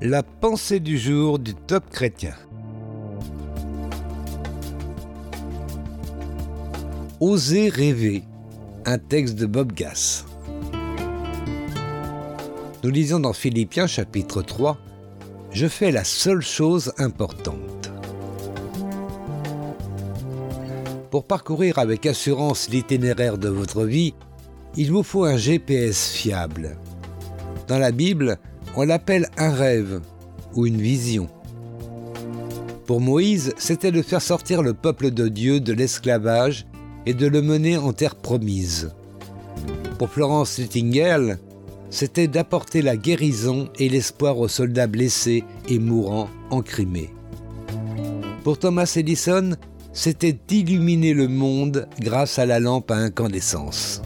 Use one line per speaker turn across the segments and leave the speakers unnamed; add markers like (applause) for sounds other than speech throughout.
La pensée du jour du top chrétien. Oser rêver. Un texte de Bob Gass. Nous lisons dans Philippiens chapitre 3 Je fais la seule chose importante. Pour parcourir avec assurance l'itinéraire de votre vie, il vous faut un GPS fiable. Dans la Bible, on l'appelle un rêve ou une vision. Pour Moïse, c'était de faire sortir le peuple de Dieu de l'esclavage et de le mener en terre promise. Pour Florence Nightingale, c'était d'apporter la guérison et l'espoir aux soldats blessés et mourants en Crimée. Pour Thomas Edison, c'était d'illuminer le monde grâce à la lampe à incandescence.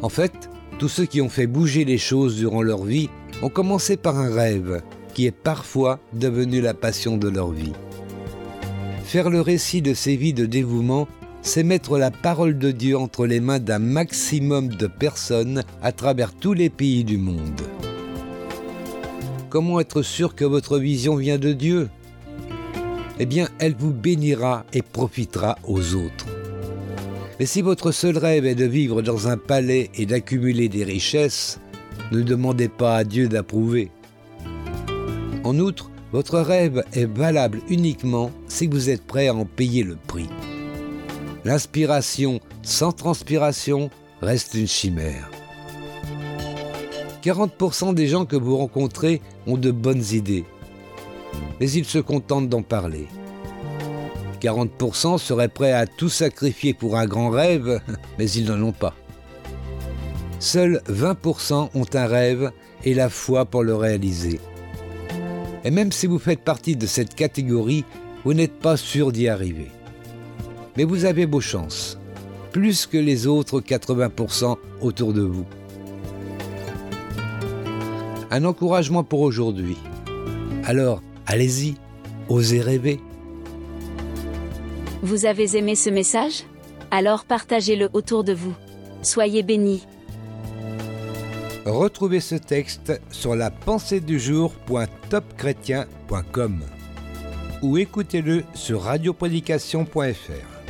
En fait, tous ceux qui ont fait bouger les choses durant leur vie ont commencé par un rêve qui est parfois devenu la passion de leur vie. Faire le récit de ces vies de dévouement, c'est mettre la parole de Dieu entre les mains d'un maximum de personnes à travers tous les pays du monde. Comment être sûr que votre vision vient de Dieu? Eh bien, elle vous bénira et profitera aux autres. Mais si votre seul rêve est de vivre dans un palais et d'accumuler des richesses, ne demandez pas à Dieu d'approuver. En outre, votre rêve est valable uniquement si vous êtes prêt à en payer le prix. L'inspiration sans transpiration reste une chimère. 40% des gens que vous rencontrez ont de bonnes idées, mais ils se contentent d'en parler. 40% seraient prêts à tout sacrifier pour un grand rêve, (laughs) mais ils n'en ont pas. Seuls 20% ont un rêve et la foi pour le réaliser. Et même si vous faites partie de cette catégorie, vous n'êtes pas sûr d'y arriver. Mais vous avez vos chances, plus que les autres 80% autour de vous. Un encouragement pour aujourd'hui. Alors, allez-y, osez rêver.
Vous avez aimé ce message? Alors partagez-le autour de vous. Soyez bénis.
Retrouvez ce texte sur la ou écoutez-le sur radioprédication.fr.